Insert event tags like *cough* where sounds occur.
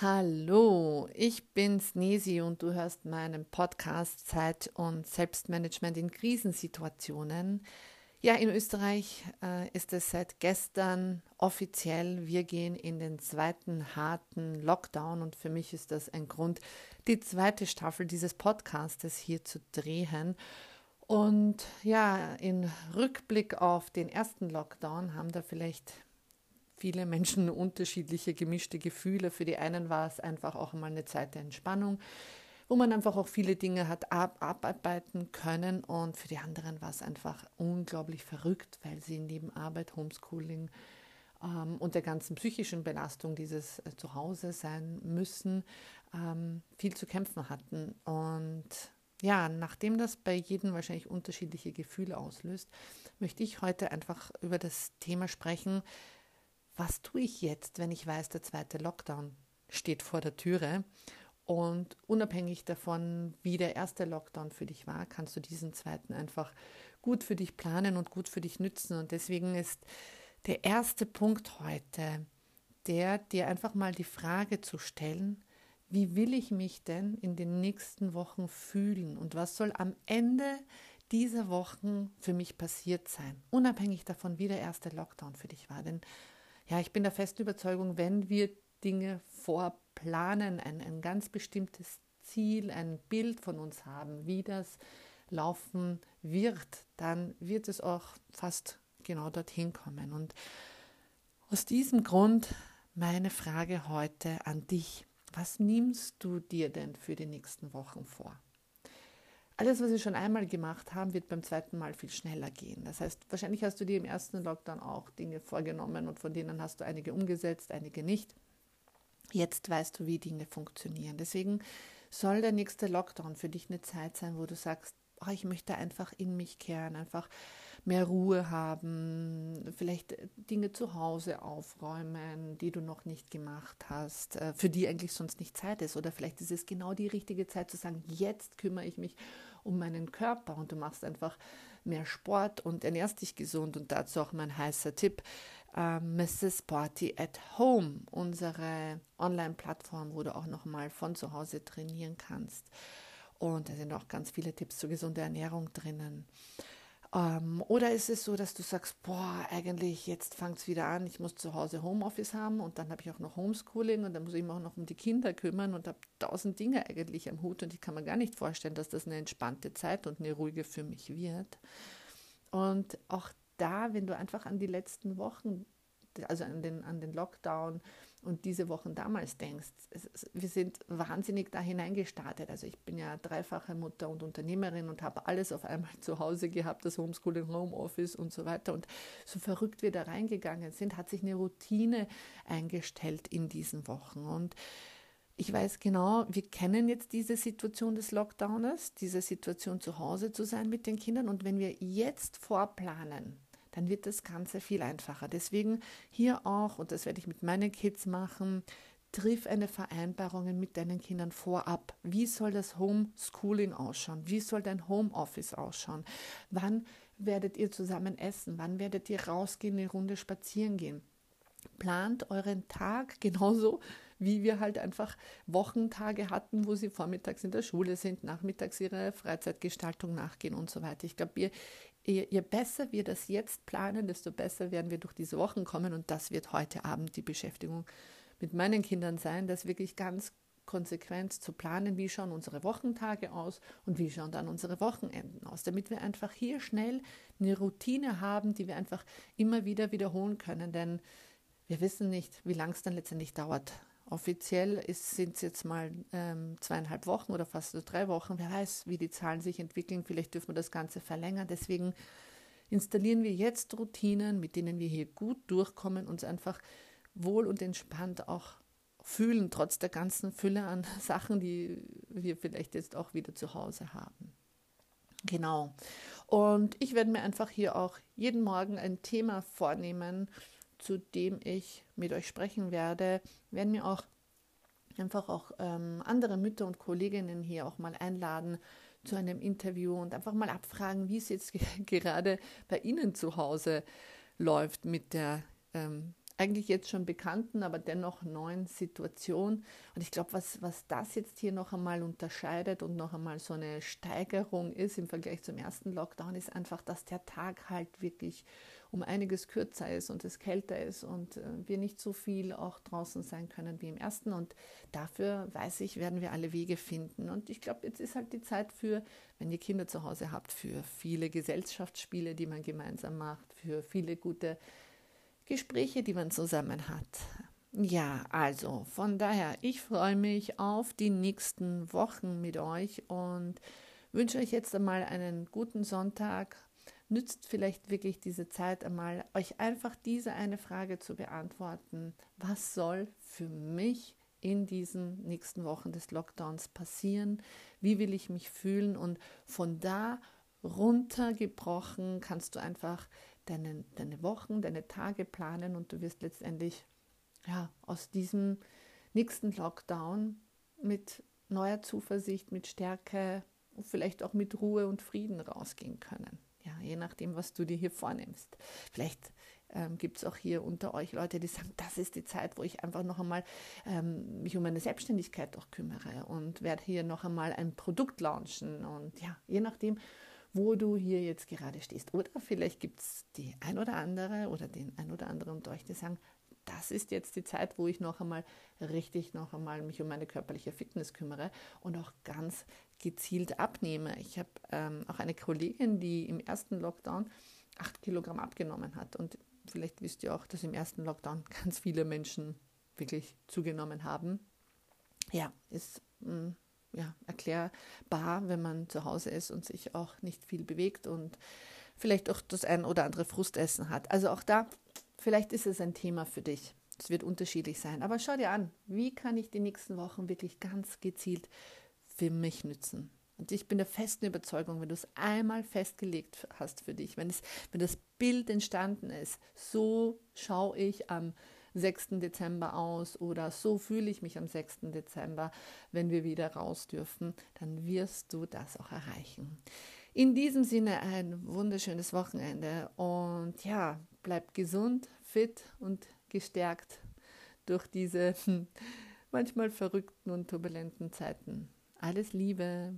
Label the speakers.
Speaker 1: Hallo, ich bin's Nesi und du hörst meinen Podcast Zeit und Selbstmanagement in Krisensituationen. Ja, in Österreich äh, ist es seit gestern offiziell. Wir gehen in den zweiten harten Lockdown und für mich ist das ein Grund, die zweite Staffel dieses Podcastes hier zu drehen. Und ja, in Rückblick auf den ersten Lockdown haben da vielleicht viele Menschen unterschiedliche gemischte Gefühle. Für die einen war es einfach auch mal eine Zeit der Entspannung, wo man einfach auch viele Dinge hat ab abarbeiten können. Und für die anderen war es einfach unglaublich verrückt, weil sie neben Arbeit, Homeschooling ähm, und der ganzen psychischen Belastung dieses äh, Zuhause sein müssen, ähm, viel zu kämpfen hatten. Und ja, nachdem das bei jedem wahrscheinlich unterschiedliche Gefühle auslöst, möchte ich heute einfach über das Thema sprechen, was tue ich jetzt, wenn ich weiß, der zweite Lockdown steht vor der Türe? Und unabhängig davon, wie der erste Lockdown für dich war, kannst du diesen zweiten einfach gut für dich planen und gut für dich nützen. Und deswegen ist der erste Punkt heute, der dir einfach mal die Frage zu stellen, wie will ich mich denn in den nächsten Wochen fühlen und was soll am Ende dieser Wochen für mich passiert sein, unabhängig davon, wie der erste Lockdown für dich war. Denn ja, ich bin der festen Überzeugung, wenn wir Dinge vorplanen, ein, ein ganz bestimmtes Ziel, ein Bild von uns haben, wie das laufen wird, dann wird es auch fast genau dorthin kommen. Und aus diesem Grund meine Frage heute an dich. Was nimmst du dir denn für die nächsten Wochen vor? Alles, was wir schon einmal gemacht haben, wird beim zweiten Mal viel schneller gehen. Das heißt, wahrscheinlich hast du dir im ersten Lockdown auch Dinge vorgenommen und von denen hast du einige umgesetzt, einige nicht. Jetzt weißt du, wie Dinge funktionieren. Deswegen soll der nächste Lockdown für dich eine Zeit sein, wo du sagst, oh, ich möchte einfach in mich kehren, einfach mehr Ruhe haben, vielleicht Dinge zu Hause aufräumen, die du noch nicht gemacht hast, äh, für die eigentlich sonst nicht Zeit ist. Oder vielleicht ist es genau die richtige Zeit zu sagen, jetzt kümmere ich mich um meinen Körper und du machst einfach mehr Sport und ernährst dich gesund. Und dazu auch mein heißer Tipp, äh, Mrs. Party at Home, unsere Online-Plattform, wo du auch nochmal von zu Hause trainieren kannst. Und da sind auch ganz viele Tipps zur gesunden Ernährung drinnen. Ähm, oder ist es so, dass du sagst, boah, eigentlich jetzt fängt es wieder an, ich muss zu Hause Homeoffice haben und dann habe ich auch noch Homeschooling und dann muss ich mich auch noch um die Kinder kümmern und habe tausend Dinge eigentlich am Hut und ich kann mir gar nicht vorstellen, dass das eine entspannte Zeit und eine ruhige für mich wird. Und auch da, wenn du einfach an die letzten Wochen, also an den, an den Lockdown, und diese Wochen damals denkst, es, wir sind wahnsinnig da hineingestartet. Also ich bin ja dreifache Mutter und Unternehmerin und habe alles auf einmal zu Hause gehabt, das Homeschooling, Homeoffice und so weiter. Und so verrückt wir da reingegangen sind, hat sich eine Routine eingestellt in diesen Wochen. Und ich weiß genau, wir kennen jetzt diese Situation des Lockdowns, diese Situation zu Hause zu sein mit den Kindern. Und wenn wir jetzt vorplanen, dann wird das Ganze viel einfacher. Deswegen hier auch, und das werde ich mit meinen Kids machen, triff eine Vereinbarung mit deinen Kindern vorab. Wie soll das Homeschooling ausschauen? Wie soll dein Homeoffice ausschauen? Wann werdet ihr zusammen essen? Wann werdet ihr rausgehen, eine Runde spazieren gehen? Plant euren Tag *laughs* genauso, wie wir halt einfach Wochentage hatten, wo sie vormittags in der Schule sind, nachmittags ihre Freizeitgestaltung nachgehen und so weiter. Ich glaube, ihr, je, je besser wir das jetzt planen, desto besser werden wir durch diese Wochen kommen. Und das wird heute Abend die Beschäftigung mit meinen Kindern sein, das wirklich ganz konsequent zu planen, wie schauen unsere Wochentage aus und wie schauen dann unsere Wochenenden aus, damit wir einfach hier schnell eine Routine haben, die wir einfach immer wieder wiederholen können. Denn wir wissen nicht, wie lang es dann letztendlich dauert. Offiziell sind es jetzt mal ähm, zweieinhalb Wochen oder fast so drei Wochen. Wer weiß, wie die Zahlen sich entwickeln. Vielleicht dürfen wir das Ganze verlängern. Deswegen installieren wir jetzt Routinen, mit denen wir hier gut durchkommen, uns einfach wohl und entspannt auch fühlen, trotz der ganzen Fülle an *laughs* Sachen, die wir vielleicht jetzt auch wieder zu Hause haben. Genau. Und ich werde mir einfach hier auch jeden Morgen ein Thema vornehmen, zu dem ich mit euch sprechen werde, werden mir auch einfach auch ähm, andere Mütter und Kolleginnen hier auch mal einladen zu einem Interview und einfach mal abfragen, wie es jetzt *laughs* gerade bei Ihnen zu Hause läuft mit der ähm, eigentlich jetzt schon bekannten, aber dennoch neuen Situation. Und ich glaube, was, was das jetzt hier noch einmal unterscheidet und noch einmal so eine Steigerung ist im Vergleich zum ersten Lockdown, ist einfach, dass der Tag halt wirklich um einiges kürzer ist und es kälter ist und äh, wir nicht so viel auch draußen sein können wie im ersten. Und dafür, weiß ich, werden wir alle Wege finden. Und ich glaube, jetzt ist halt die Zeit für, wenn ihr Kinder zu Hause habt, für viele Gesellschaftsspiele, die man gemeinsam macht, für viele gute Gespräche, die man zusammen hat. Ja, also von daher, ich freue mich auf die nächsten Wochen mit euch und wünsche euch jetzt einmal einen guten Sonntag. Nützt vielleicht wirklich diese Zeit einmal, euch einfach diese eine Frage zu beantworten. Was soll für mich in diesen nächsten Wochen des Lockdowns passieren? Wie will ich mich fühlen? Und von da runtergebrochen kannst du einfach deine, deine Wochen, deine Tage planen und du wirst letztendlich ja, aus diesem nächsten Lockdown mit neuer Zuversicht, mit Stärke und vielleicht auch mit Ruhe und Frieden rausgehen können. Je nachdem, was du dir hier vornimmst. Vielleicht ähm, gibt es auch hier unter euch Leute, die sagen, das ist die Zeit, wo ich einfach noch einmal ähm, mich um meine Selbstständigkeit auch kümmere und werde hier noch einmal ein Produkt launchen. Und ja, je nachdem, wo du hier jetzt gerade stehst. Oder vielleicht gibt es die ein oder andere oder den ein oder anderen unter euch, die sagen, das ist jetzt die Zeit, wo ich noch einmal richtig noch einmal mich um meine körperliche Fitness kümmere und auch ganz gezielt abnehme. Ich habe ähm, auch eine Kollegin, die im ersten Lockdown acht Kilogramm abgenommen hat. Und vielleicht wisst ihr auch, dass im ersten Lockdown *laughs* ganz viele Menschen wirklich zugenommen haben. Ja, ist mm, ja, erklärbar, wenn man zu Hause ist und sich auch nicht viel bewegt und vielleicht auch das ein oder andere Frustessen hat. Also auch da, vielleicht ist es ein Thema für dich. Es wird unterschiedlich sein. Aber schau dir an, wie kann ich die nächsten Wochen wirklich ganz gezielt für mich nützen? Und ich bin der festen Überzeugung, wenn du es einmal festgelegt hast für dich, wenn, es, wenn das Bild entstanden ist, so schaue ich am 6. Dezember aus oder so fühle ich mich am 6. Dezember, wenn wir wieder raus dürfen, dann wirst du das auch erreichen. In diesem Sinne ein wunderschönes Wochenende und ja, bleib gesund, fit und gestärkt durch diese *laughs* manchmal verrückten und turbulenten Zeiten. Alles Liebe.